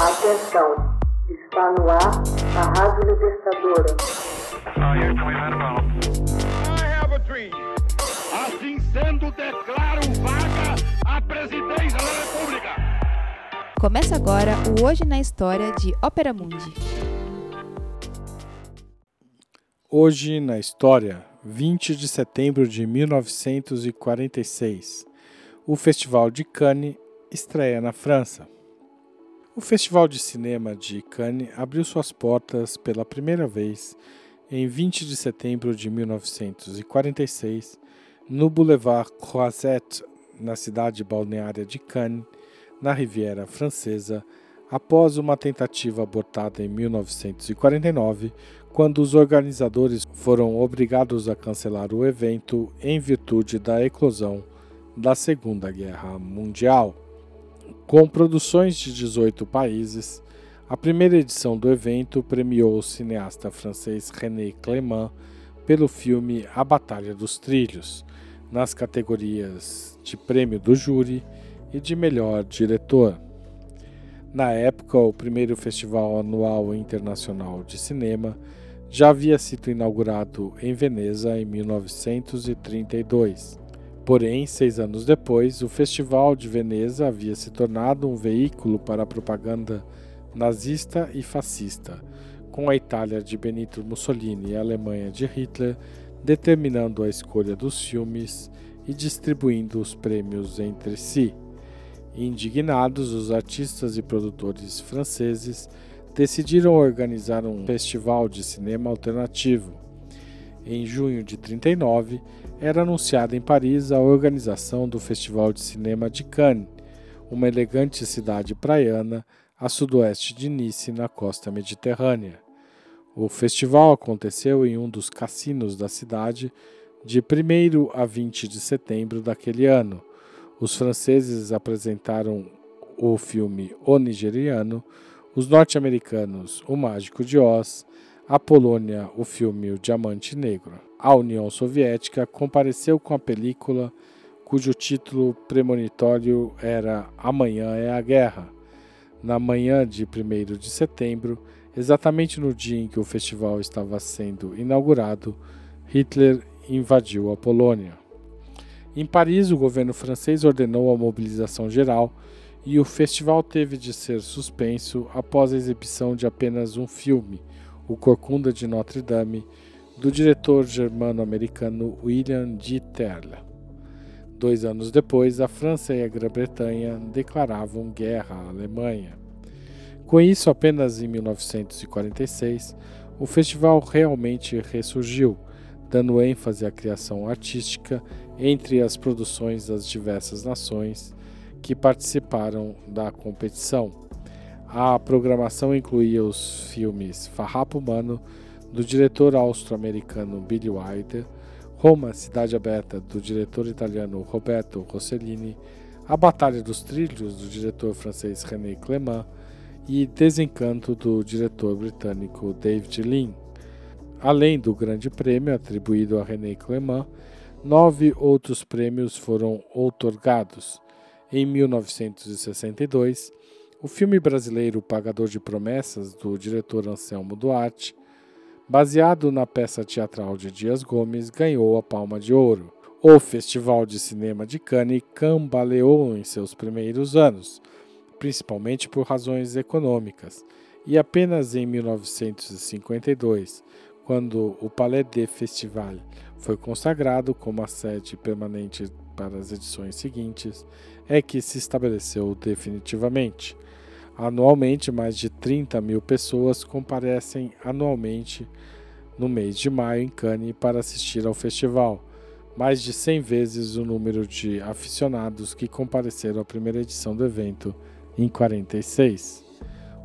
Atenção, está no ar a Rádio Libertadora. Assim sendo, declaro vaga a presidência da República. Começa agora o Hoje na História de Ópera Mundi. Hoje na História, 20 de setembro de 1946. O Festival de Cannes estreia na França. O Festival de Cinema de Cannes abriu suas portas pela primeira vez em 20 de setembro de 1946 no Boulevard Croisette, na cidade balneária de Cannes, na Riviera Francesa, após uma tentativa abortada em 1949, quando os organizadores foram obrigados a cancelar o evento em virtude da eclosão da Segunda Guerra Mundial. Com produções de 18 países, a primeira edição do evento premiou o cineasta francês René Clément pelo filme A Batalha dos Trilhos, nas categorias de Prêmio do Júri e de Melhor Diretor. Na época, o primeiro Festival Anual Internacional de Cinema já havia sido inaugurado em Veneza em 1932. Porém, seis anos depois, o Festival de Veneza havia se tornado um veículo para a propaganda nazista e fascista, com a Itália de Benito Mussolini e a Alemanha de Hitler determinando a escolha dos filmes e distribuindo os prêmios entre si. Indignados, os artistas e produtores franceses decidiram organizar um festival de cinema alternativo. Em junho de 39, era anunciada em Paris a organização do Festival de Cinema de Cannes, uma elegante cidade praiana a sudoeste de Nice, na costa mediterrânea. O festival aconteceu em um dos cassinos da cidade de 1 a 20 de setembro daquele ano. Os franceses apresentaram o filme O Nigeriano, os norte-americanos O Mágico de Oz, a Polônia o filme O Diamante Negro a União Soviética compareceu com a película cujo título premonitório era Amanhã é a Guerra. Na manhã de 1 de setembro, exatamente no dia em que o festival estava sendo inaugurado, Hitler invadiu a Polônia. Em Paris, o governo francês ordenou a mobilização geral e o festival teve de ser suspenso após a exibição de apenas um filme, O Corcunda de Notre Dame, do diretor germano-americano William G. Terle. Dois anos depois, a França e a Grã-Bretanha declaravam guerra à Alemanha. Com isso, apenas em 1946, o festival realmente ressurgiu, dando ênfase à criação artística entre as produções das diversas nações que participaram da competição. A programação incluía os filmes Farrapo Humano, do diretor austro-americano Billy Wilder, Roma, Cidade Aberta, do diretor italiano Roberto Rossellini, A Batalha dos Trilhos, do diretor francês René Clément, e Desencanto, do diretor britânico David Lean. Além do Grande Prêmio atribuído a René Clément, nove outros prêmios foram outorgados. Em 1962, o filme brasileiro Pagador de Promessas, do diretor Anselmo Duarte, baseado na peça teatral de Dias Gomes, ganhou a Palma de Ouro. O Festival de Cinema de Cannes cambaleou em seus primeiros anos, principalmente por razões econômicas, e apenas em 1952, quando o Palais des Festivals foi consagrado como a sede permanente para as edições seguintes, é que se estabeleceu definitivamente. Anualmente, mais de 30 mil pessoas comparecem anualmente no mês de maio em Cannes para assistir ao festival, mais de 100 vezes o número de aficionados que compareceram à primeira edição do evento em 46.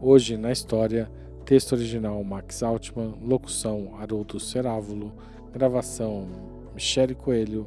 Hoje na história, texto original Max Altman, locução Haroldo Cerávulo, gravação Michele Coelho,